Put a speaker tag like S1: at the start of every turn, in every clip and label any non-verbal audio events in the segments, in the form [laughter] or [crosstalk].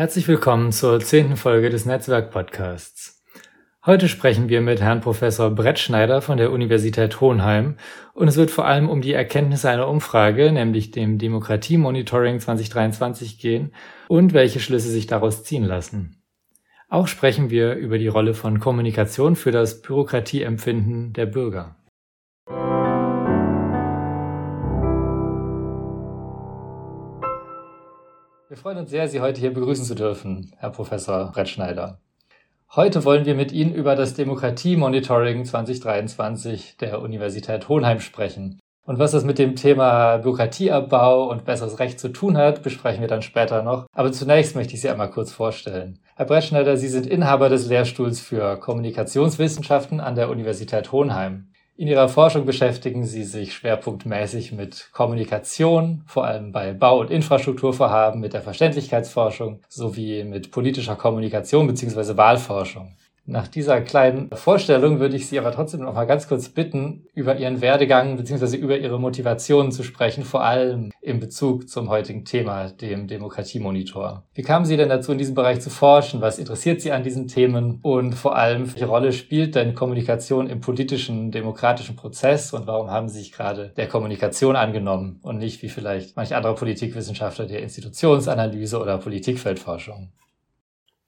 S1: Herzlich willkommen zur zehnten Folge des Netzwerk-Podcasts. Heute sprechen wir mit Herrn Professor Brett Schneider von der Universität Hohenheim und es wird vor allem um die Erkenntnisse einer Umfrage, nämlich dem Demokratie-Monitoring 2023 gehen und welche Schlüsse sich daraus ziehen lassen. Auch sprechen wir über die Rolle von Kommunikation für das Bürokratieempfinden der Bürger. Wir freuen uns sehr, Sie heute hier begrüßen zu dürfen, Herr Professor Brettschneider. Heute wollen wir mit Ihnen über das Demokratie-Monitoring 2023 der Universität Hohenheim sprechen. Und was das mit dem Thema Bürokratieabbau und besseres Recht zu tun hat, besprechen wir dann später noch. Aber zunächst möchte ich Sie einmal kurz vorstellen. Herr Brettschneider, Sie sind Inhaber des Lehrstuhls für Kommunikationswissenschaften an der Universität Hohenheim. In Ihrer Forschung beschäftigen Sie sich schwerpunktmäßig mit Kommunikation, vor allem bei Bau- und Infrastrukturvorhaben, mit der Verständlichkeitsforschung sowie mit politischer Kommunikation bzw. Wahlforschung. Nach dieser kleinen Vorstellung würde ich Sie aber trotzdem noch mal ganz kurz bitten, über Ihren Werdegang bzw. über Ihre Motivationen zu sprechen, vor allem in Bezug zum heutigen Thema, dem Demokratiemonitor. Wie kamen Sie denn dazu, in diesem Bereich zu forschen? Was interessiert Sie an diesen Themen? Und vor allem, welche Rolle spielt denn Kommunikation im politischen, demokratischen Prozess? Und warum haben Sie sich gerade der Kommunikation angenommen und nicht wie vielleicht manch anderer Politikwissenschaftler der Institutionsanalyse oder Politikfeldforschung?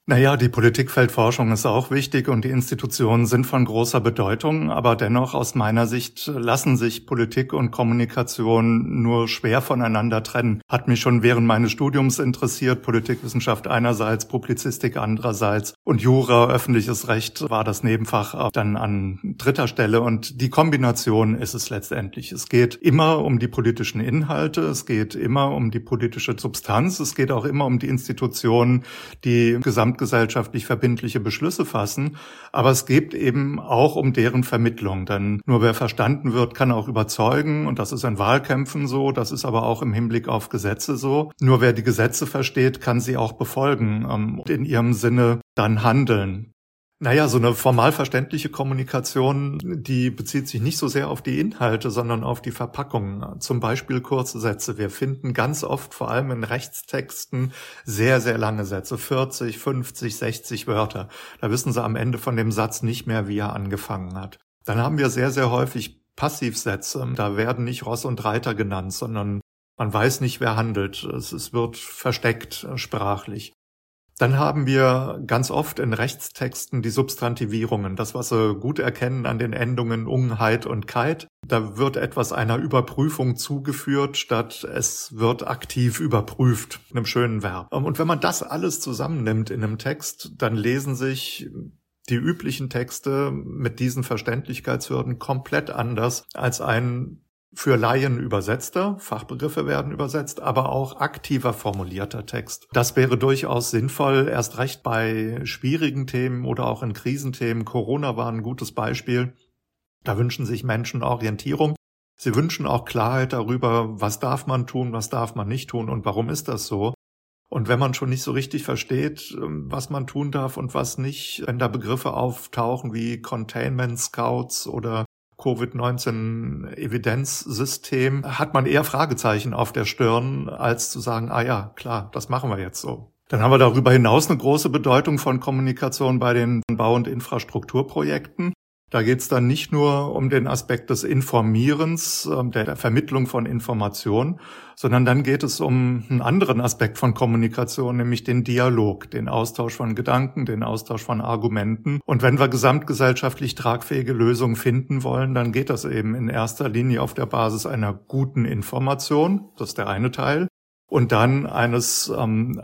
S2: Naja, die Politikfeldforschung ist auch wichtig und die Institutionen sind von großer Bedeutung, aber dennoch aus meiner Sicht lassen sich Politik und Kommunikation nur schwer voneinander trennen. Hat mich schon während meines Studiums interessiert, Politikwissenschaft einerseits, Publizistik andererseits und Jura, öffentliches Recht war das Nebenfach dann an dritter Stelle und die Kombination ist es letztendlich. Es geht immer um die politischen Inhalte, es geht immer um die politische Substanz, es geht auch immer um die Institutionen, die gesamt gesamtgesellschaftlich verbindliche Beschlüsse fassen. Aber es geht eben auch um deren Vermittlung. Denn nur wer verstanden wird, kann auch überzeugen. Und das ist in Wahlkämpfen so. Das ist aber auch im Hinblick auf Gesetze so. Nur wer die Gesetze versteht, kann sie auch befolgen ähm, und in ihrem Sinne dann handeln. Naja, so eine formal verständliche Kommunikation, die bezieht sich nicht so sehr auf die Inhalte, sondern auf die Verpackung. Zum Beispiel kurze Sätze. Wir finden ganz oft, vor allem in Rechtstexten, sehr, sehr lange Sätze. 40, 50, 60 Wörter. Da wissen Sie am Ende von dem Satz nicht mehr, wie er angefangen hat. Dann haben wir sehr, sehr häufig Passivsätze. Da werden nicht Ross und Reiter genannt, sondern man weiß nicht, wer handelt. Es wird versteckt äh, sprachlich. Dann haben wir ganz oft in Rechtstexten die Substantivierungen, das, was Sie gut erkennen an den Endungen Unheit und Keit. Da wird etwas einer Überprüfung zugeführt, statt es wird aktiv überprüft, einem schönen Verb. Und wenn man das alles zusammennimmt in einem Text, dann lesen sich die üblichen Texte mit diesen Verständlichkeitshürden komplett anders als ein für Laien übersetzter, Fachbegriffe werden übersetzt, aber auch aktiver formulierter Text. Das wäre durchaus sinnvoll, erst recht bei schwierigen Themen oder auch in Krisenthemen. Corona war ein gutes Beispiel. Da wünschen sich Menschen Orientierung. Sie wünschen auch Klarheit darüber, was darf man tun, was darf man nicht tun und warum ist das so. Und wenn man schon nicht so richtig versteht, ähm, was man tun darf und was nicht, wenn da Begriffe auftauchen wie Containment Scouts oder Covid-19-Evidenzsystem hat man eher Fragezeichen auf der Stirn, als zu sagen, ah ja, klar, das machen wir jetzt so. Dann haben wir darüber hinaus eine große Bedeutung von Kommunikation bei den Bau- und Infrastrukturprojekten. Da geht es dann nicht nur um den Aspekt des Informierens, ähm, der Vermittlung von Informationen, sondern dann geht es um einen anderen Aspekt von Kommunikation, nämlich den Dialog, den Austausch von Gedanken, den Austausch von Argumenten. Und wenn wir gesamtgesellschaftlich tragfähige Lösungen finden wollen, dann geht das eben in erster Linie auf der Basis einer guten Information, das ist der eine Teil, und dann eines ähm,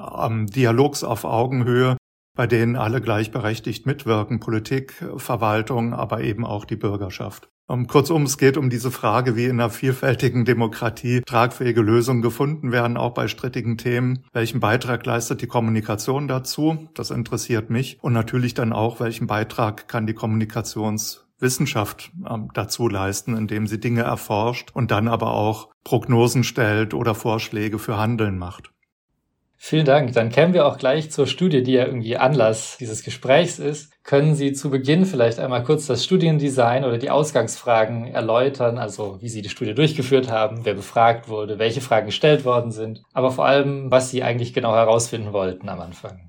S2: Dialogs auf Augenhöhe, bei denen alle gleichberechtigt mitwirken, Politik, Verwaltung, aber eben auch die Bürgerschaft. Ähm, kurzum, es geht um diese Frage, wie in einer vielfältigen Demokratie tragfähige Lösungen gefunden werden, auch bei strittigen Themen. Welchen Beitrag leistet die Kommunikation dazu? Das interessiert mich. Und natürlich dann auch, welchen Beitrag kann die Kommunikationswissenschaft ähm, dazu leisten, indem sie Dinge erforscht und dann aber auch Prognosen stellt oder Vorschläge für Handeln macht.
S1: Vielen Dank. Dann kämen wir auch gleich zur Studie, die ja irgendwie Anlass dieses Gesprächs ist. Können Sie zu Beginn vielleicht einmal kurz das Studiendesign oder die Ausgangsfragen erläutern, also wie Sie die Studie durchgeführt haben, wer befragt wurde, welche Fragen gestellt worden sind, aber vor allem, was Sie eigentlich genau herausfinden wollten am Anfang?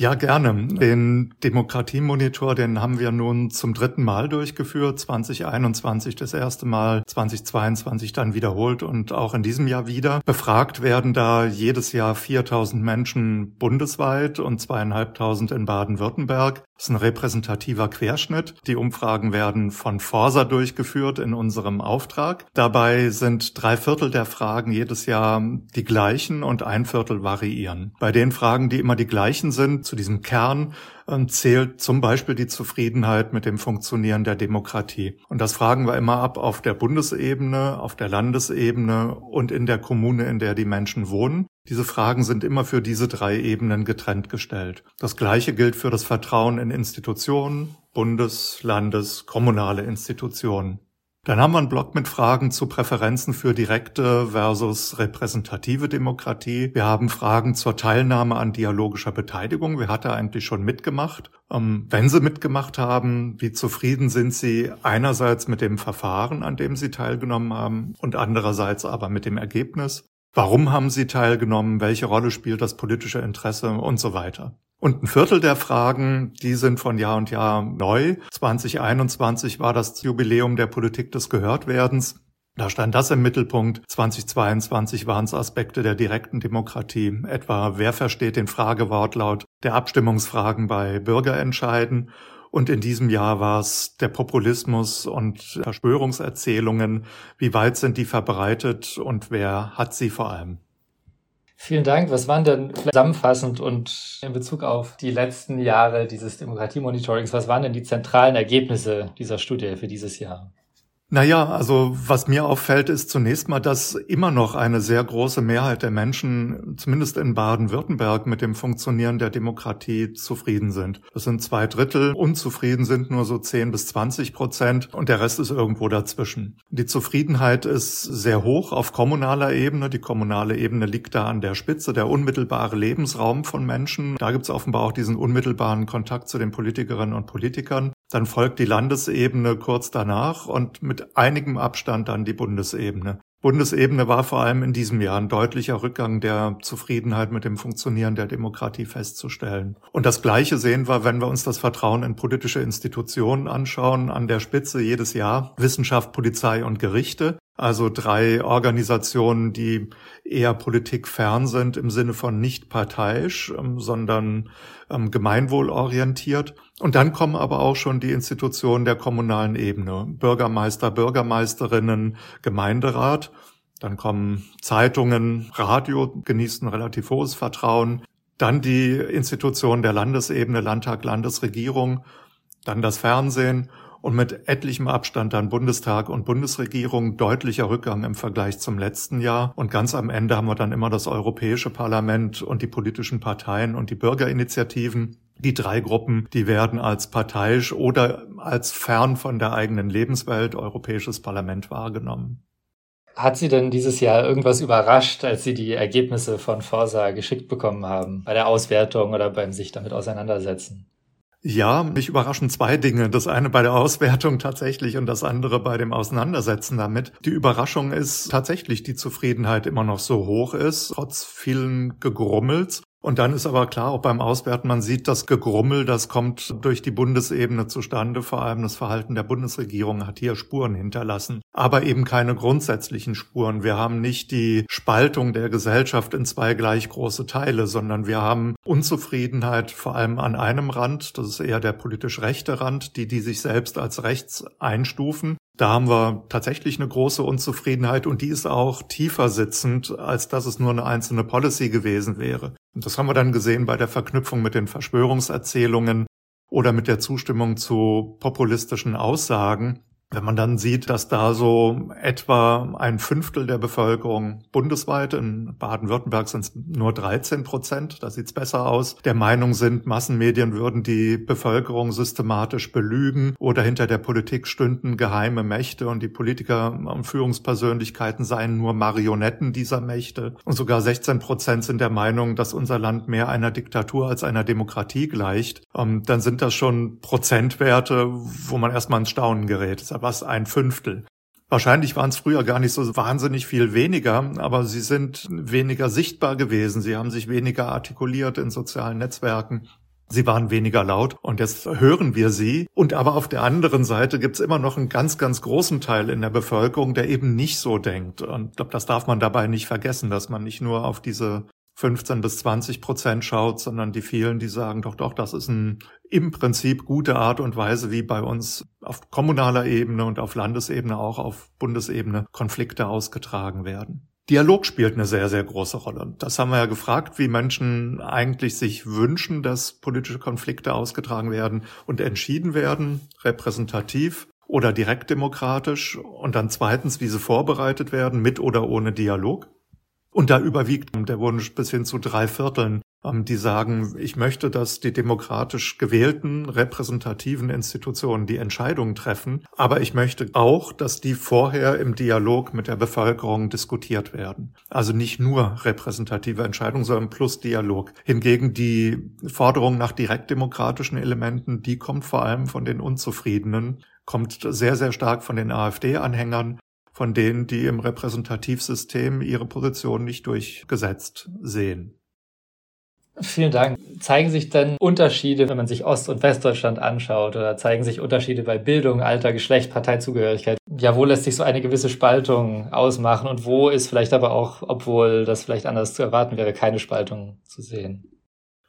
S2: Ja, gerne. Den Demokratiemonitor, den haben wir nun zum dritten Mal durchgeführt. 2021 das erste Mal, 2022 dann wiederholt und auch in diesem Jahr wieder. Befragt werden da jedes Jahr 4000 Menschen bundesweit und zweieinhalbtausend in Baden-Württemberg. Das ist ein repräsentativer Querschnitt. Die Umfragen werden von Forsa durchgeführt in unserem Auftrag. Dabei sind drei Viertel der Fragen jedes Jahr die gleichen und ein Viertel variieren. Bei den Fragen, die immer die gleichen sind, zu diesem Kern ähm, zählt zum Beispiel die Zufriedenheit mit dem Funktionieren der Demokratie. Und das fragen wir immer ab auf der Bundesebene, auf der Landesebene und in der Kommune, in der die Menschen wohnen. Diese Fragen sind immer für diese drei Ebenen getrennt gestellt. Das Gleiche gilt für das Vertrauen in Institutionen, Bundes-, Landes-, kommunale Institutionen. Dann haben wir einen Block mit Fragen zu Präferenzen für direkte versus repräsentative Demokratie. Wir haben Fragen zur Teilnahme an dialogischer Beteiligung. Wer hat da eigentlich schon mitgemacht? Ähm, wenn Sie mitgemacht haben, wie zufrieden sind Sie einerseits mit dem Verfahren, an dem Sie teilgenommen haben und andererseits aber mit dem Ergebnis? Warum haben Sie teilgenommen? Welche Rolle spielt das politische Interesse und so weiter? Und ein Viertel der Fragen, die sind von Jahr und Jahr neu. 2021 war das Jubiläum der Politik des Gehörtwerdens. Da stand das im Mittelpunkt. 2022 waren es Aspekte der direkten Demokratie, etwa wer versteht den Fragewortlaut der Abstimmungsfragen bei Bürgerentscheiden. Und in diesem Jahr war es der Populismus und Verschwörungserzählungen. Wie weit sind die verbreitet und wer hat sie vor allem?
S1: Vielen Dank. Was waren denn zusammenfassend und in Bezug auf die letzten Jahre dieses Demokratiemonitorings, was waren denn die zentralen Ergebnisse dieser Studie für dieses Jahr?
S2: Naja, also was mir auffällt, ist zunächst mal, dass immer noch eine sehr große Mehrheit der Menschen, zumindest in Baden-Württemberg, mit dem Funktionieren der Demokratie zufrieden sind. Das sind zwei Drittel. Unzufrieden sind nur so 10 bis 20 Prozent und der Rest ist irgendwo dazwischen. Die Zufriedenheit ist sehr hoch auf kommunaler Ebene. Die kommunale Ebene liegt da an der Spitze, der unmittelbare Lebensraum von Menschen. Da gibt es offenbar auch diesen unmittelbaren Kontakt zu den Politikerinnen und Politikern. Dann folgt die Landesebene kurz danach und mit einigem Abstand dann die Bundesebene. Bundesebene war vor allem in diesem Jahr ein deutlicher Rückgang der Zufriedenheit mit dem Funktionieren der Demokratie festzustellen. Und das Gleiche sehen wir, wenn wir uns das Vertrauen in politische Institutionen anschauen. An der Spitze jedes Jahr Wissenschaft, Polizei und Gerichte. Also drei Organisationen, die eher politikfern sind im Sinne von nicht parteiisch, ähm, sondern ähm, gemeinwohlorientiert. Und dann kommen aber auch schon die Institutionen der kommunalen Ebene. Bürgermeister, Bürgermeisterinnen, Gemeinderat. Dann kommen Zeitungen, Radio genießen relativ hohes Vertrauen. Dann die Institutionen der Landesebene, Landtag, Landesregierung. Dann das Fernsehen und mit etlichem Abstand dann Bundestag und Bundesregierung deutlicher Rückgang im Vergleich zum letzten Jahr. Und ganz am Ende haben wir dann immer das Europäische Parlament und die politischen Parteien und die Bürgerinitiativen. Die drei Gruppen, die werden als parteiisch oder als fern von der eigenen Lebenswelt Europäisches Parlament wahrgenommen.
S1: Hat Sie denn dieses Jahr irgendwas überrascht, als Sie die Ergebnisse von Forsa geschickt bekommen haben, bei der Auswertung oder beim sich damit auseinandersetzen?
S2: Ja, mich überraschen zwei Dinge. Das eine bei der Auswertung tatsächlich und das andere bei dem Auseinandersetzen damit. Die Überraschung ist tatsächlich die Zufriedenheit immer noch so hoch ist, trotz vielen Gegrummels. Und dann ist aber klar, auch beim Auswerten, man sieht das Gegrummel, das kommt durch die Bundesebene zustande. Vor allem das Verhalten der Bundesregierung hat hier Spuren hinterlassen, aber eben keine grundsätzlichen Spuren. Wir haben nicht die Spaltung der Gesellschaft in zwei gleich große Teile, sondern wir haben Unzufriedenheit vor allem an einem Rand. Das ist eher der politisch rechte Rand, die, die sich selbst als rechts einstufen. Da haben wir tatsächlich eine große Unzufriedenheit und die ist auch tiefer sitzend, als dass es nur eine einzelne Policy gewesen wäre. Und das haben wir dann gesehen bei der Verknüpfung mit den Verschwörungserzählungen oder mit der Zustimmung zu populistischen Aussagen. Wenn man dann sieht, dass da so etwa ein Fünftel der Bevölkerung bundesweit, in Baden-Württemberg sind es nur 13 Prozent, da sieht's besser aus, der Meinung sind, Massenmedien würden die Bevölkerung systematisch belügen oder hinter der Politik stünden geheime Mächte und die Politiker und Führungspersönlichkeiten seien nur Marionetten dieser Mächte. Und sogar 16 Prozent sind der Meinung, dass unser Land mehr einer Diktatur als einer Demokratie gleicht. Ähm, dann sind das schon Prozentwerte, wo man erstmal ins Staunen gerät was ein Fünftel. Wahrscheinlich waren es früher gar nicht so wahnsinnig viel weniger, aber sie sind weniger sichtbar gewesen. Sie haben sich weniger artikuliert in sozialen Netzwerken. Sie waren weniger laut und jetzt hören wir sie. Und aber auf der anderen Seite gibt es immer noch einen ganz, ganz großen Teil in der Bevölkerung, der eben nicht so denkt. Und ich glaube, das darf man dabei nicht vergessen, dass man nicht nur auf diese 15 bis 20 Prozent schaut, sondern die vielen, die sagen, doch, doch, das ist ein im Prinzip gute Art und Weise, wie bei uns auf kommunaler Ebene und auf Landesebene, auch auf Bundesebene Konflikte ausgetragen werden. Dialog spielt eine sehr, sehr große Rolle. Das haben wir ja gefragt, wie Menschen eigentlich sich wünschen, dass politische Konflikte ausgetragen werden und entschieden werden, repräsentativ oder direktdemokratisch. Und dann zweitens, wie sie vorbereitet werden, mit oder ohne Dialog. Und da überwiegt der Wunsch bis hin zu drei Vierteln, ähm, die sagen, ich möchte, dass die demokratisch gewählten repräsentativen Institutionen die Entscheidungen treffen, aber ich möchte auch, dass die vorher im Dialog mit der Bevölkerung diskutiert werden. Also nicht nur repräsentative Entscheidungen, sondern plus Dialog. Hingegen die Forderung nach direktdemokratischen Elementen, die kommt vor allem von den Unzufriedenen, kommt sehr, sehr stark von den AfD-Anhängern von denen, die im Repräsentativsystem ihre Position nicht durchgesetzt sehen.
S1: Vielen Dank. Zeigen sich denn Unterschiede, wenn man sich Ost- und Westdeutschland anschaut, oder zeigen sich Unterschiede bei Bildung, Alter, Geschlecht, Parteizugehörigkeit? Ja, wo lässt sich so eine gewisse Spaltung ausmachen und wo ist vielleicht aber auch, obwohl das vielleicht anders zu erwarten wäre, keine Spaltung zu sehen?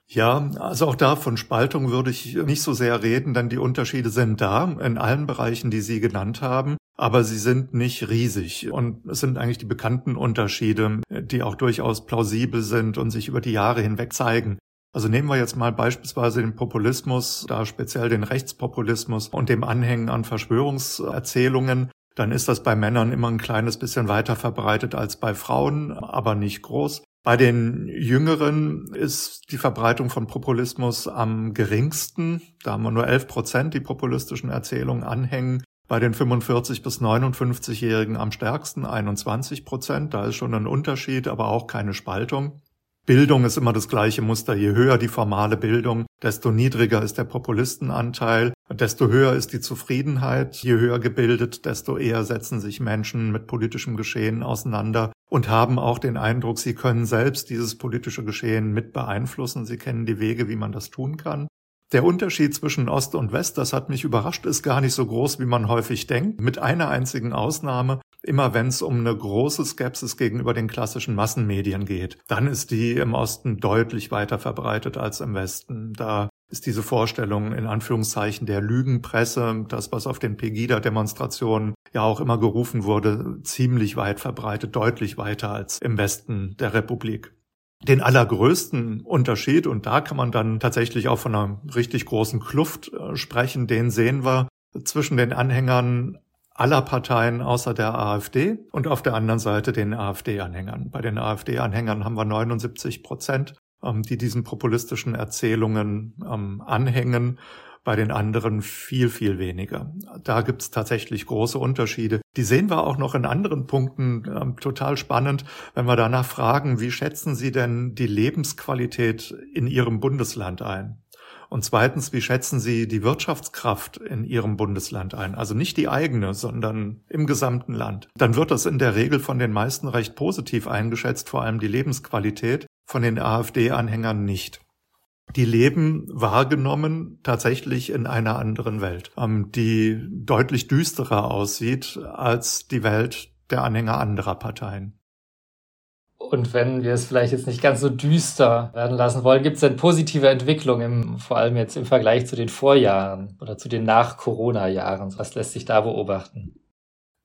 S2: Ja, also auch da von Spaltung würde ich nicht so sehr reden, denn die Unterschiede sind da in allen Bereichen, die Sie genannt haben aber sie sind nicht riesig. Und es sind eigentlich die bekannten Unterschiede, die auch durchaus plausibel sind und sich über die Jahre hinweg zeigen. Also nehmen wir jetzt mal beispielsweise den Populismus, da speziell den Rechtspopulismus und dem Anhängen an Verschwörungserzählungen. Dann ist das bei Männern immer ein kleines bisschen weiter verbreitet als bei Frauen, aber nicht groß. Bei den Jüngeren ist die Verbreitung von Populismus am geringsten. Da haben wir nur 11 Prozent, die populistischen Erzählungen anhängen bei den 45 bis 59-Jährigen am stärksten 21 Prozent. Da ist schon ein Unterschied, aber auch keine Spaltung. Bildung ist immer das gleiche Muster. Je höher die formale Bildung, desto niedriger ist der Populistenanteil, desto höher ist die Zufriedenheit. Je höher gebildet, desto eher setzen sich Menschen mit politischem Geschehen auseinander und haben auch den Eindruck, sie können selbst dieses politische Geschehen mit beeinflussen. Sie kennen die Wege, wie man das tun kann. Der Unterschied zwischen Ost und West, das hat mich überrascht, ist gar nicht so groß, wie man häufig denkt. Mit einer einzigen Ausnahme, immer wenn es um eine große Skepsis gegenüber den klassischen Massenmedien geht, dann ist die im Osten deutlich weiter verbreitet als im Westen. Da ist diese Vorstellung in Anführungszeichen der Lügenpresse, das was auf den Pegida-Demonstrationen ja auch immer gerufen wurde, ziemlich weit verbreitet, deutlich weiter als im Westen der Republik den allergrößten Unterschied, und da kann man dann tatsächlich auch von einer richtig großen Kluft äh, sprechen, den sehen wir zwischen den Anhängern aller Parteien außer der AfD und auf der anderen Seite den AfD-Anhängern. Bei den AfD-Anhängern haben wir 79 Prozent, ähm, die diesen populistischen Erzählungen ähm, anhängen bei den anderen viel, viel weniger. Da gibt es tatsächlich große Unterschiede. Die sehen wir auch noch in anderen Punkten ähm, total spannend, wenn wir danach fragen, wie schätzen Sie denn die Lebensqualität in Ihrem Bundesland ein? Und zweitens, wie schätzen Sie die Wirtschaftskraft in Ihrem Bundesland ein? Also nicht die eigene, sondern im gesamten Land. Dann wird das in der Regel von den meisten recht positiv eingeschätzt, vor allem die Lebensqualität, von den AfD-Anhängern nicht die leben wahrgenommen tatsächlich in einer anderen Welt, ähm, die deutlich düsterer aussieht als die Welt der Anhänger anderer Parteien.
S1: Und wenn wir es vielleicht jetzt nicht ganz so düster werden lassen wollen, gibt es denn positive Entwicklungen, vor allem jetzt im Vergleich zu den Vorjahren oder zu den Nach-Corona-Jahren? Was lässt sich da beobachten?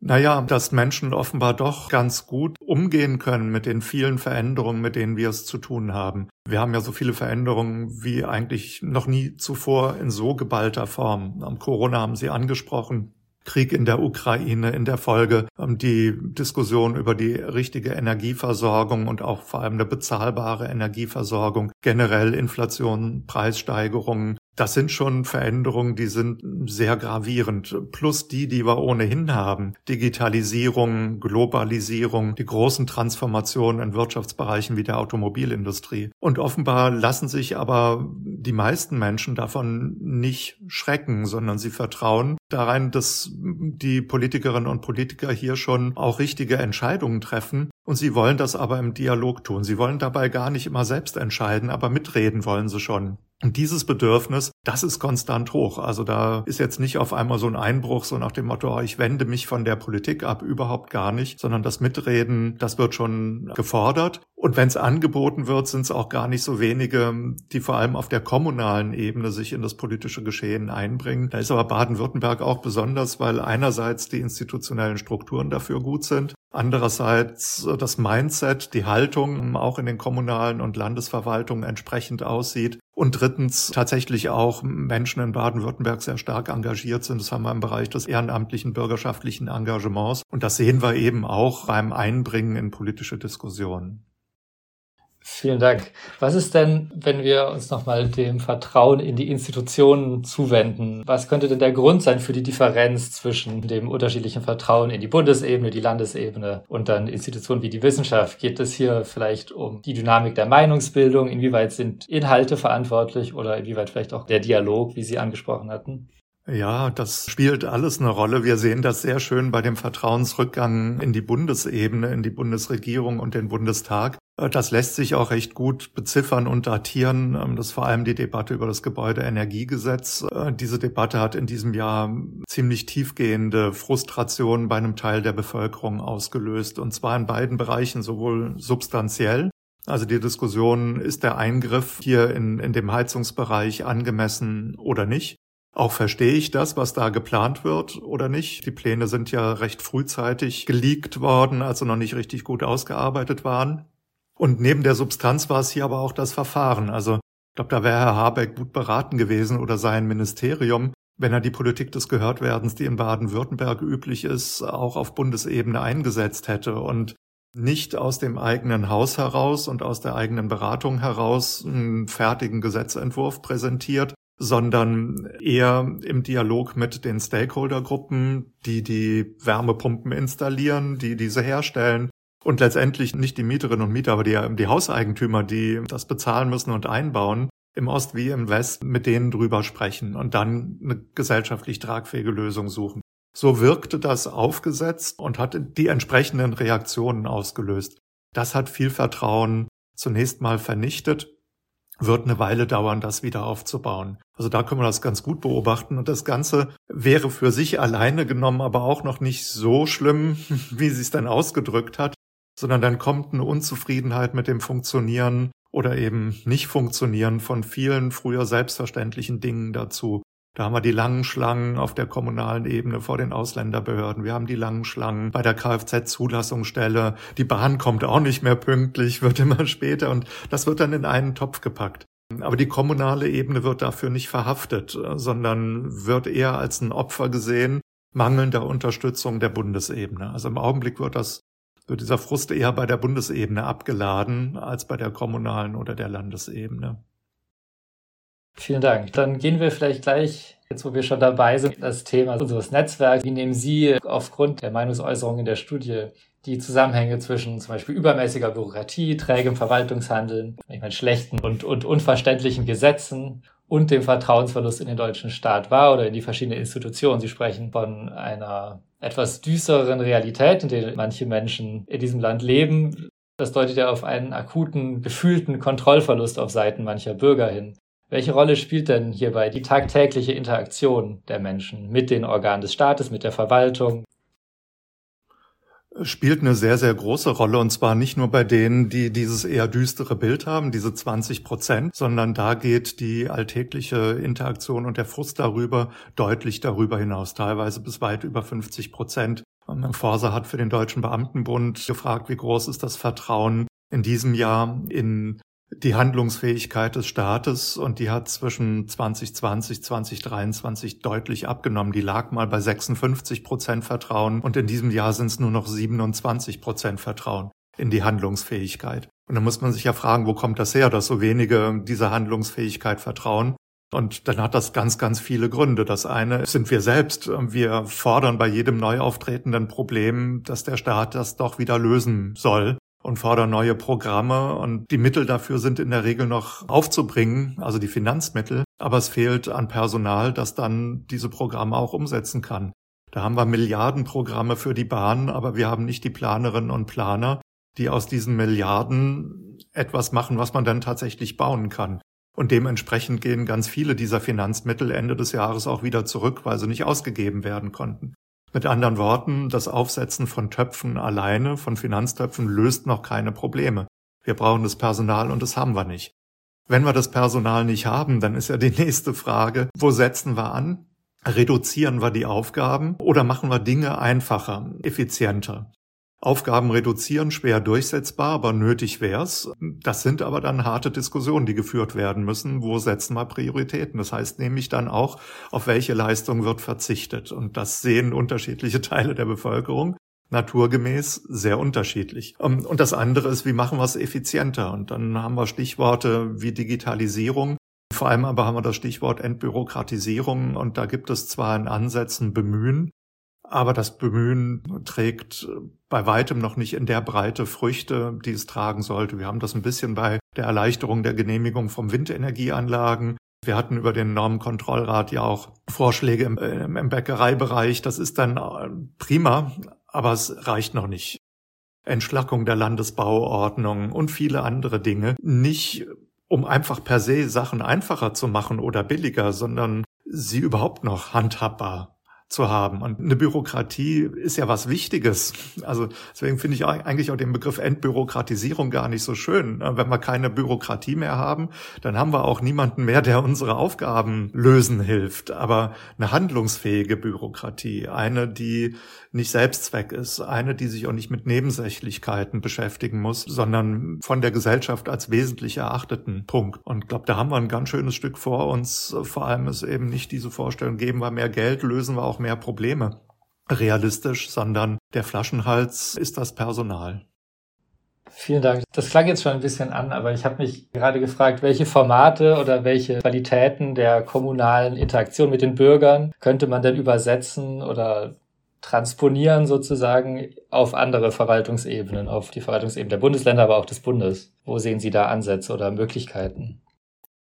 S2: Naja, dass Menschen offenbar doch ganz gut umgehen können mit den vielen Veränderungen, mit denen wir es zu tun haben. Wir haben ja so viele Veränderungen wie eigentlich noch nie zuvor in so geballter Form. Am Corona haben Sie angesprochen. Krieg in der Ukraine, in der Folge ähm, die Diskussion über die richtige Energieversorgung und auch vor allem eine bezahlbare Energieversorgung, generell Inflation, Preissteigerungen, das sind schon Veränderungen, die sind sehr gravierend. Plus die, die wir ohnehin haben. Digitalisierung, Globalisierung, die großen Transformationen in Wirtschaftsbereichen wie der Automobilindustrie. Und offenbar lassen sich aber die meisten Menschen davon nicht schrecken, sondern sie vertrauen darein, dass die Politikerinnen und Politiker hier schon auch richtige Entscheidungen treffen. Und sie wollen das aber im Dialog tun. Sie wollen dabei gar nicht immer selbst entscheiden, aber mitreden wollen sie schon. Und dieses Bedürfnis, das ist konstant hoch. Also da ist jetzt nicht auf einmal so ein Einbruch, so nach dem Motto, oh, ich wende mich von der Politik ab, überhaupt gar nicht, sondern das Mitreden, das wird schon gefordert. Und wenn es angeboten wird, sind es auch gar nicht so wenige, die vor allem auf der kommunalen Ebene sich in das politische Geschehen einbringen. Da ist aber Baden-Württemberg auch besonders, weil einerseits die institutionellen Strukturen dafür gut sind, andererseits das Mindset, die Haltung auch in den kommunalen und Landesverwaltungen entsprechend aussieht und drittens tatsächlich auch Menschen in Baden-Württemberg sehr stark engagiert sind. Das haben wir im Bereich des ehrenamtlichen bürgerschaftlichen Engagements. Und das sehen wir eben auch beim Einbringen in politische Diskussionen.
S1: Vielen Dank. Was ist denn, wenn wir uns nochmal dem Vertrauen in die Institutionen zuwenden? Was könnte denn der Grund sein für die Differenz zwischen dem unterschiedlichen Vertrauen in die Bundesebene, die Landesebene und dann Institutionen wie die Wissenschaft? Geht es hier vielleicht um die Dynamik der Meinungsbildung? Inwieweit sind Inhalte verantwortlich oder inwieweit vielleicht auch der Dialog, wie Sie angesprochen hatten?
S2: Ja, das spielt alles eine Rolle. Wir sehen das sehr schön bei dem Vertrauensrückgang in die Bundesebene, in die Bundesregierung und den Bundestag. Äh, das lässt sich auch recht gut beziffern und datieren. Ähm, das ist vor allem die Debatte über das Gebäudeenergiegesetz. Äh, diese Debatte hat in diesem Jahr ziemlich tiefgehende Frustrationen bei einem Teil der Bevölkerung ausgelöst. Und zwar in beiden Bereichen, sowohl substanziell, also die Diskussion, ist der Eingriff hier in, in dem Heizungsbereich angemessen oder nicht? Auch verstehe ich das, was da geplant wird oder nicht. Die Pläne sind ja recht frühzeitig geleakt worden, also noch nicht richtig gut ausgearbeitet waren. Und neben der Substanz war es hier aber auch das Verfahren. Also ich glaube, da wäre Herr Habeck gut beraten gewesen oder sein Ministerium, wenn er die Politik des Gehörtwerdens, die in Baden-Württemberg üblich ist, auch auf Bundesebene eingesetzt hätte und nicht aus dem eigenen Haus heraus und aus der eigenen Beratung heraus einen fertigen Gesetzentwurf präsentiert, sondern eher im Dialog mit den Stakeholdergruppen, die die Wärmepumpen installieren, die diese herstellen und letztendlich nicht die Mieterinnen und Mieter, aber die, die Hauseigentümer, die das bezahlen müssen und einbauen, im Ost wie im West mit denen drüber sprechen und dann eine gesellschaftlich tragfähige Lösung suchen. So wirkte das aufgesetzt und hat die entsprechenden Reaktionen ausgelöst. Das hat viel Vertrauen zunächst mal vernichtet wird eine Weile dauern, das wieder aufzubauen. Also da können wir das ganz gut beobachten. Und das Ganze wäre für sich alleine genommen aber auch noch nicht so schlimm, [laughs] wie sie es dann ausgedrückt hat, sondern dann kommt eine Unzufriedenheit mit dem Funktionieren oder eben nicht Funktionieren von vielen früher selbstverständlichen Dingen dazu. Da haben wir die langen Schlangen auf der kommunalen Ebene vor den Ausländerbehörden. Wir haben die langen Schlangen bei der Kfz-Zulassungsstelle. Die Bahn kommt auch nicht mehr pünktlich, [laughs] wird immer später und das wird dann in einen Topf gepackt. Aber die kommunale Ebene wird dafür nicht verhaftet, sondern wird eher als ein Opfer gesehen mangelnder Unterstützung der Bundesebene. Also im Augenblick wird das wird dieser Frust eher bei der Bundesebene abgeladen als bei der kommunalen oder der Landesebene.
S1: Vielen Dank. Dann gehen wir vielleicht gleich, jetzt wo wir schon dabei sind, das Thema unseres Netzwerks. Wie nehmen Sie aufgrund der Meinungsäußerung in der Studie die Zusammenhänge zwischen zum Beispiel übermäßiger Bürokratie, trägem Verwaltungshandeln, ich meine, schlechten und, und unverständlichen Gesetzen und dem Vertrauensverlust in den deutschen Staat wahr oder in die verschiedenen Institutionen. Sie sprechen von einer etwas düstereren Realität, in der manche Menschen in diesem Land leben. Das deutet ja auf einen akuten, gefühlten Kontrollverlust auf Seiten mancher Bürger hin. Welche Rolle spielt denn hierbei die tagtägliche Interaktion der Menschen mit den Organen des Staates, mit der Verwaltung?
S2: Spielt eine sehr, sehr große Rolle und zwar nicht nur bei denen, die dieses eher düstere Bild haben, diese 20 Prozent, sondern da geht die alltägliche Interaktion und der Frust darüber deutlich darüber hinaus, teilweise bis weit über 50 Prozent. Forsa hat für den Deutschen Beamtenbund gefragt, wie groß ist das Vertrauen in diesem Jahr in die Handlungsfähigkeit des Staates und die hat zwischen 2020, 2023 deutlich abgenommen. Die lag mal bei 56 Prozent Vertrauen und in diesem Jahr sind es nur noch 27 Prozent Vertrauen in die Handlungsfähigkeit. Und da muss man sich ja fragen, wo kommt das her, dass so wenige dieser Handlungsfähigkeit vertrauen? Und dann hat das ganz, ganz viele Gründe. Das eine sind wir selbst. Wir fordern bei jedem neu auftretenden Problem, dass der Staat das doch wieder lösen soll und fordern neue Programme. Und die Mittel dafür sind in der Regel noch aufzubringen, also die Finanzmittel. Aber es fehlt an Personal, das dann diese Programme auch umsetzen kann. Da haben wir Milliardenprogramme für die Bahn, aber wir haben nicht die Planerinnen und Planer, die aus diesen Milliarden etwas machen, was man dann tatsächlich bauen kann. Und dementsprechend gehen ganz viele dieser Finanzmittel Ende des Jahres auch wieder zurück, weil sie nicht ausgegeben werden konnten. Mit anderen Worten, das Aufsetzen von Töpfen alleine, von Finanztöpfen, löst noch keine Probleme. Wir brauchen das Personal und das haben wir nicht. Wenn wir das Personal nicht haben, dann ist ja die [laughs] nächste Frage, wo setzen wir an? Reduzieren wir die Aufgaben oder machen wir Dinge einfacher, effizienter? Aufgaben reduzieren, schwer durchsetzbar, aber nötig wär's. Das sind aber dann harte Diskussionen, die geführt werden müssen. Wo setzen wir Prioritäten? Das heißt nämlich dann auch, auf welche Leistung wird verzichtet. Und das sehen unterschiedliche [laughs] Teile der Bevölkerung naturgemäß sehr unterschiedlich. Ähm, und das andere ist, wie machen wir es effizienter? Und dann haben wir Stichworte wie Digitalisierung. Vor allem aber haben wir das Stichwort Entbürokratisierung. Und da gibt es zwar in Ansätzen Bemühen, aber das Bemühen trägt bei weitem noch nicht in der Breite Früchte, die es tragen sollte. Wir haben das ein bisschen bei der Erleichterung der Genehmigung vom Windenergieanlagen. Wir hatten über den Normenkontrollrat ja auch Vorschläge im, äh, im Bäckereibereich. Das ist dann äh, prima, aber es reicht noch nicht. Entschlackung der Landesbauordnung und viele andere Dinge. Nicht um einfach per se Sachen einfacher zu machen oder billiger, sondern sie überhaupt noch handhabbar zu haben. Und eine Bürokratie ist ja was Wichtiges. Also deswegen finde ich eigentlich auch den Begriff Entbürokratisierung gar nicht so schön. Wenn wir keine Bürokratie mehr haben, dann haben wir auch niemanden mehr, der unsere Aufgaben lösen hilft. Aber eine handlungsfähige Bürokratie, eine, die nicht Selbstzweck ist, eine, die sich auch nicht mit Nebensächlichkeiten beschäftigen muss, sondern von der Gesellschaft als wesentlich erachteten Punkt. Und ich glaube, da haben wir ein ganz schönes Stück vor uns. Vor allem ist eben nicht diese Vorstellung, geben wir mehr Geld, lösen wir auch mehr Probleme realistisch, sondern der Flaschenhals ist das Personal.
S1: Vielen Dank. Das klang jetzt schon ein bisschen an, aber ich habe mich gerade gefragt, welche Formate oder welche Qualitäten der kommunalen Interaktion mit den Bürgern könnte man denn übersetzen oder transponieren sozusagen auf andere Verwaltungsebenen, auf die Verwaltungsebene der Bundesländer, aber auch des Bundes. Wo sehen Sie da Ansätze oder Möglichkeiten?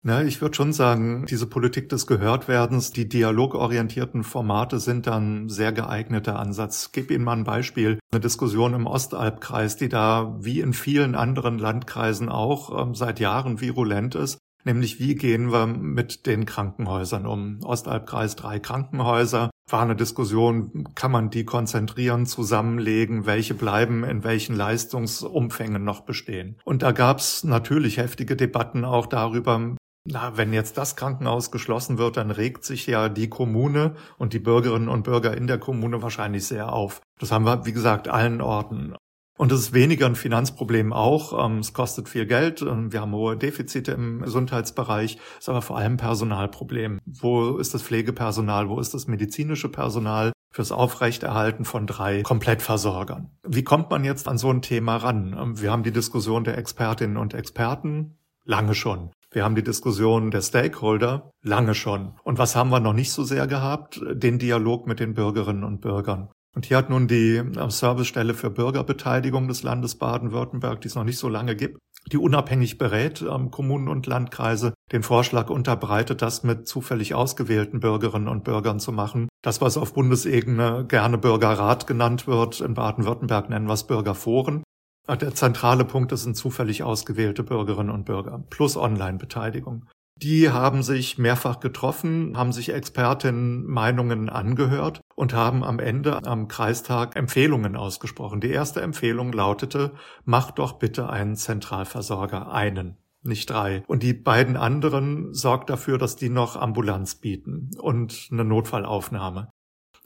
S2: Na, ich würde schon sagen, diese Politik des Gehörtwerdens, die dialogorientierten Formate sind dann sehr geeigneter Ansatz. Ich gebe Ihnen mal ein Beispiel. Eine Diskussion im Ostalbkreis, die da wie in vielen anderen Landkreisen auch ähm, seit Jahren virulent ist. Nämlich, wie gehen wir mit den Krankenhäusern um? Ostalbkreis drei Krankenhäuser. War eine Diskussion, kann man die konzentrieren, zusammenlegen, welche bleiben in welchen Leistungsumfängen noch bestehen. Und da gab es natürlich heftige Debatten auch darüber, na, wenn jetzt das Krankenhaus geschlossen wird, dann regt sich ja die Kommune und die Bürgerinnen und Bürger in der Kommune wahrscheinlich sehr auf. Das haben wir, wie gesagt, allen Orten. Und es ist weniger ein Finanzproblem auch. Ähm, es kostet viel Geld. Wir haben hohe Defizite im Gesundheitsbereich. Es ist aber vor allem ein Personalproblem. Wo ist das Pflegepersonal? Wo ist das medizinische Personal? fürs Aufrechterhalten von drei Komplettversorgern. Wie kommt man jetzt an so ein Thema ran? Ähm, wir haben die Diskussion der Expertinnen und Experten lange schon. Wir haben die Diskussion der Stakeholder lange schon. Und was haben wir noch nicht so sehr gehabt? Den Dialog mit den Bürgerinnen und Bürgern. Und hier hat nun die äh, Servicestelle für Bürgerbeteiligung des Landes Baden-Württemberg, die es noch nicht so lange gibt, die unabhängig berät, ähm, Kommunen und Landkreise, den Vorschlag unterbreitet, das mit zufällig ausgewählten Bürgerinnen und Bürgern zu machen. Das, was auf Bundesebene gerne Bürgerrat genannt wird, in Baden-Württemberg nennen wir es Bürgerforen. Äh, der zentrale Punkt ist sind zufällig ausgewählte Bürgerinnen und Bürger plus Online-Beteiligung. Die haben sich mehrfach getroffen, haben sich Expertinnen Meinungen angehört und haben am Ende am Kreistag Empfehlungen ausgesprochen. Die erste Empfehlung lautete, mach doch bitte einen Zentralversorger, einen nicht drei. Und die beiden anderen sorgt dafür, dass die noch Ambulanz bieten und eine Notfallaufnahme.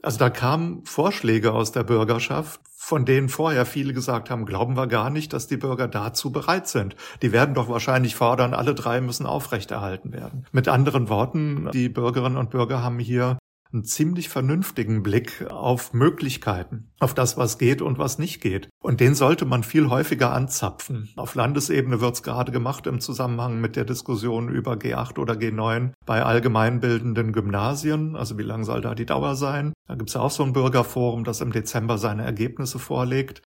S2: Also da kamen Vorschläge aus der Bürgerschaft, von denen vorher viele gesagt haben, glauben wir gar nicht, dass die Bürger dazu bereit sind. Die werden doch wahrscheinlich fordern, alle drei müssen aufrechterhalten werden. Mit anderen Worten, die Bürgerinnen und Bürger haben hier einen ziemlich vernünftigen Blick auf Möglichkeiten, auf das, was geht und was nicht geht. Und den sollte man viel häufiger anzapfen. Auf Landesebene wird es gerade gemacht im Zusammenhang mit der Diskussion über G8 oder G9 bei allgemeinbildenden Gymnasien. Also wie lang soll da die Dauer sein? Da gibt es auch so ein Bürgerforum, das im Dezember seine Ergebnisse vorlegt.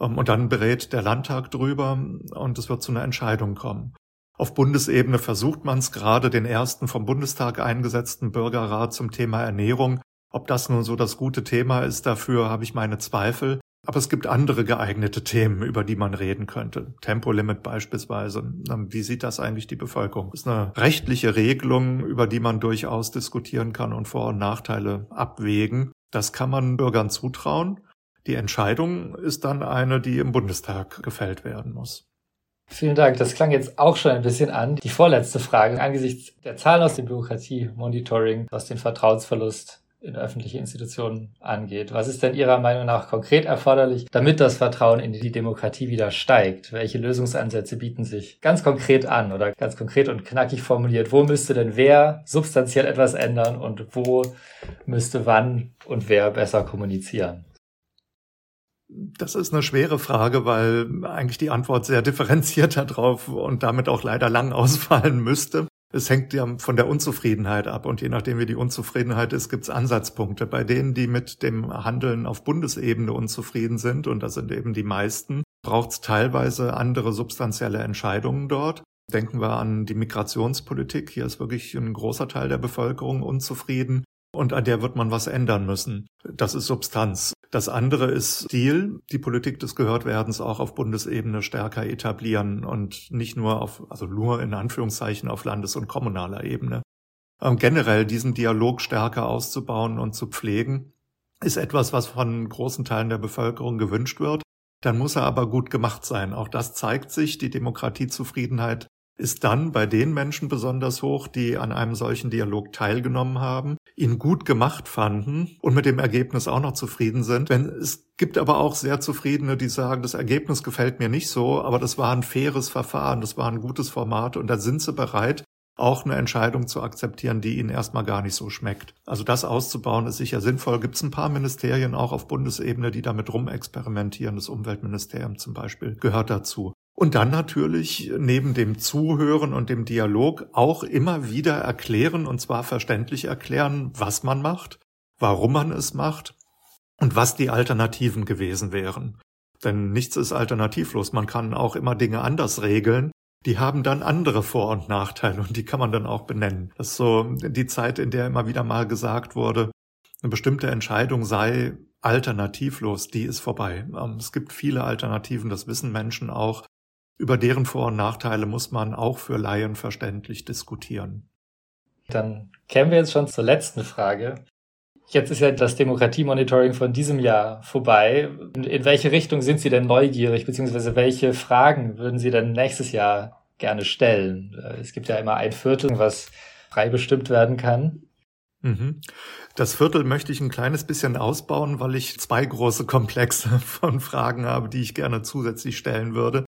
S2: Ähm, und dann berät der Landtag drüber und es wird zu einer Entscheidung kommen. Auf Bundesebene versucht man es gerade, den ersten vom Bundestag eingesetzten Bürgerrat zum Thema Ernährung. Ob das nun so das gute Thema ist, dafür habe ich meine Zweifel. Aber es gibt andere geeignete Themen, über die man reden könnte. Tempolimit beispielsweise. Wie sieht das eigentlich die Bevölkerung? Das ist eine rechtliche Regelung, über die man durchaus diskutieren kann und Vor- und Nachteile abwägen. Das kann man Bürgern zutrauen. Die Entscheidung ist dann eine, die im Bundestag gefällt werden muss.
S1: Vielen Dank. Das klang jetzt auch schon ein bisschen an. Die vorletzte Frage angesichts der Zahlen aus dem Bürokratie-Monitoring, was den Vertrauensverlust in öffentliche Institutionen angeht. Was ist denn Ihrer Meinung nach konkret erforderlich, damit das Vertrauen in die Demokratie wieder steigt? Welche Lösungsansätze bieten sich ganz konkret an oder ganz konkret und knackig formuliert? Wo müsste denn wer substanziell etwas ändern und wo müsste wann und wer besser kommunizieren?
S2: Das ist eine schwere Frage, weil eigentlich die Antwort sehr differenziert [laughs] darauf und damit auch leider lang ausfallen müsste. Es hängt ja von der Unzufriedenheit ab und je nachdem, wie die Unzufriedenheit ist, gibt es Ansatzpunkte. Bei denen, die mit dem Handeln auf Bundesebene unzufrieden sind, und das sind eben die meisten, braucht es teilweise andere substanzielle Entscheidungen dort. Denken wir an die Migrationspolitik. Hier ist wirklich ein großer Teil der Bevölkerung unzufrieden und an der wird man was ändern müssen. Das ist Substanz. Das andere ist Stil, die Politik des Gehörtwerdens auch auf Bundesebene stärker etablieren und nicht nur auf, also nur in Anführungszeichen auf Landes- und kommunaler Ebene. Ähm, generell diesen Dialog stärker auszubauen und zu pflegen, ist etwas, was von großen Teilen der Bevölkerung gewünscht wird. Dann muss er aber gut gemacht sein. Auch das zeigt sich. Die Demokratiezufriedenheit ist dann bei den Menschen besonders hoch, die an einem solchen Dialog teilgenommen haben, ihn gut gemacht fanden und mit dem Ergebnis auch noch zufrieden sind. Wenn, es gibt aber auch sehr zufriedene, die sagen, das Ergebnis gefällt mir nicht so, aber das war ein faires Verfahren, das war ein gutes Format und da sind sie bereit, auch eine Entscheidung zu akzeptieren, die ihnen erstmal gar nicht so schmeckt. Also das auszubauen ist sicher sinnvoll. Gibt es ein paar Ministerien auch auf Bundesebene, die damit rumexperimentieren. Das Umweltministerium zum Beispiel gehört dazu. Und dann natürlich neben dem Zuhören und dem Dialog auch immer wieder erklären, und zwar verständlich erklären, was man macht, warum man es macht und was die Alternativen gewesen wären. Denn nichts ist alternativlos. Man kann auch immer Dinge anders regeln. Die haben dann andere Vor- und Nachteile und die kann man dann auch benennen. Das ist so die Zeit, in der immer wieder mal gesagt wurde, eine bestimmte Entscheidung sei alternativlos, die ist vorbei. Ähm, es gibt viele Alternativen, das wissen Menschen auch. Über deren Vor- und Nachteile muss man auch für Laien verständlich diskutieren.
S1: Dann kämen wir jetzt schon zur letzten Frage. Jetzt ist ja das Demokratiemonitoring von diesem Jahr vorbei. In welche Richtung sind Sie denn neugierig, beziehungsweise welche Fragen würden Sie denn nächstes Jahr gerne stellen? Es gibt ja immer ein Viertel, was frei bestimmt werden kann.
S2: Mhm. Das Viertel möchte ich ein kleines bisschen ausbauen, weil ich zwei große Komplexe [laughs] von Fragen habe, die ich gerne zusätzlich stellen würde.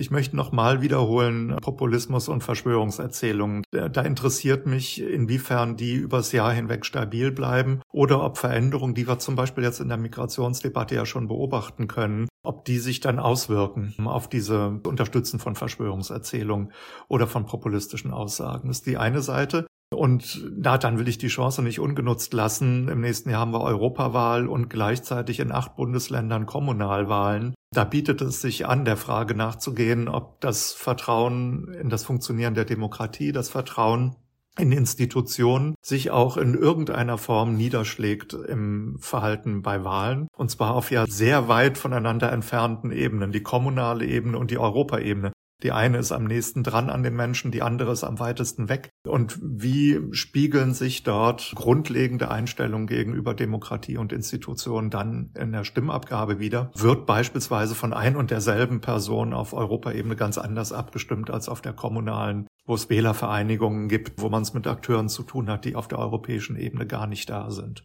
S2: Ich möchte nochmal wiederholen, Populismus und Verschwörungserzählungen. Da interessiert mich, inwiefern die übers Jahr hinweg stabil bleiben oder ob Veränderungen, die wir zum Beispiel jetzt in der Migrationsdebatte ja schon beobachten können, ob die sich dann auswirken auf diese Unterstützen von Verschwörungserzählungen oder von populistischen Aussagen. Das ist die eine Seite. Und na, dann will ich die Chance nicht ungenutzt lassen. Im nächsten Jahr haben wir Europawahl und gleichzeitig in acht Bundesländern Kommunalwahlen. Da bietet es sich an, der Frage nachzugehen, ob das Vertrauen in das Funktionieren der Demokratie, das Vertrauen in Institutionen sich auch in irgendeiner Form niederschlägt im Verhalten bei Wahlen. Und zwar auf ja sehr weit voneinander entfernten Ebenen, die kommunale Ebene und die Europaebene. Die eine ist am nächsten dran an den Menschen, die andere ist am weitesten weg. Und wie spiegeln sich dort grundlegende Einstellungen gegenüber Demokratie und Institutionen dann in der Stimmabgabe wieder? Wird beispielsweise von ein und derselben Person auf Europaebene ganz anders abgestimmt als auf der kommunalen, wo es Wählervereinigungen gibt, wo man es mit Akteuren zu tun hat, die auf der europäischen Ebene gar nicht da sind.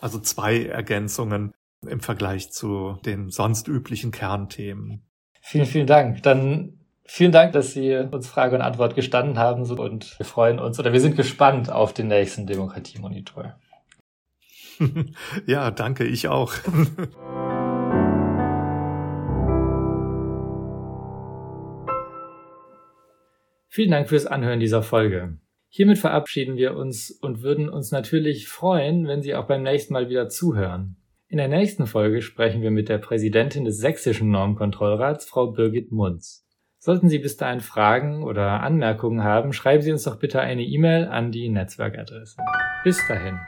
S2: Also zwei Ergänzungen im Vergleich zu den sonst üblichen Kernthemen.
S1: Vielen, vielen Dank. Dann vielen Dank, dass Sie uns Frage und Antwort gestanden haben und wir freuen uns oder wir sind gespannt auf den nächsten Demokratiemonitor. [laughs]
S2: ja, danke, ich auch. [laughs]
S1: Vielen Dank fürs Anhören dieser Folge. Hiermit verabschieden wir uns und würden uns natürlich freuen, wenn Sie auch beim nächsten Mal wieder zuhören. In der nächsten Folge sprechen wir mit der Präsidentin des Sächsischen Normkontrollrats, Frau Birgit Munz. Sollten Sie bis dahin Fragen oder Anmerkungen haben, schreiben Sie uns doch bitte eine E-Mail an die Netzwerkadresse. Bis dahin.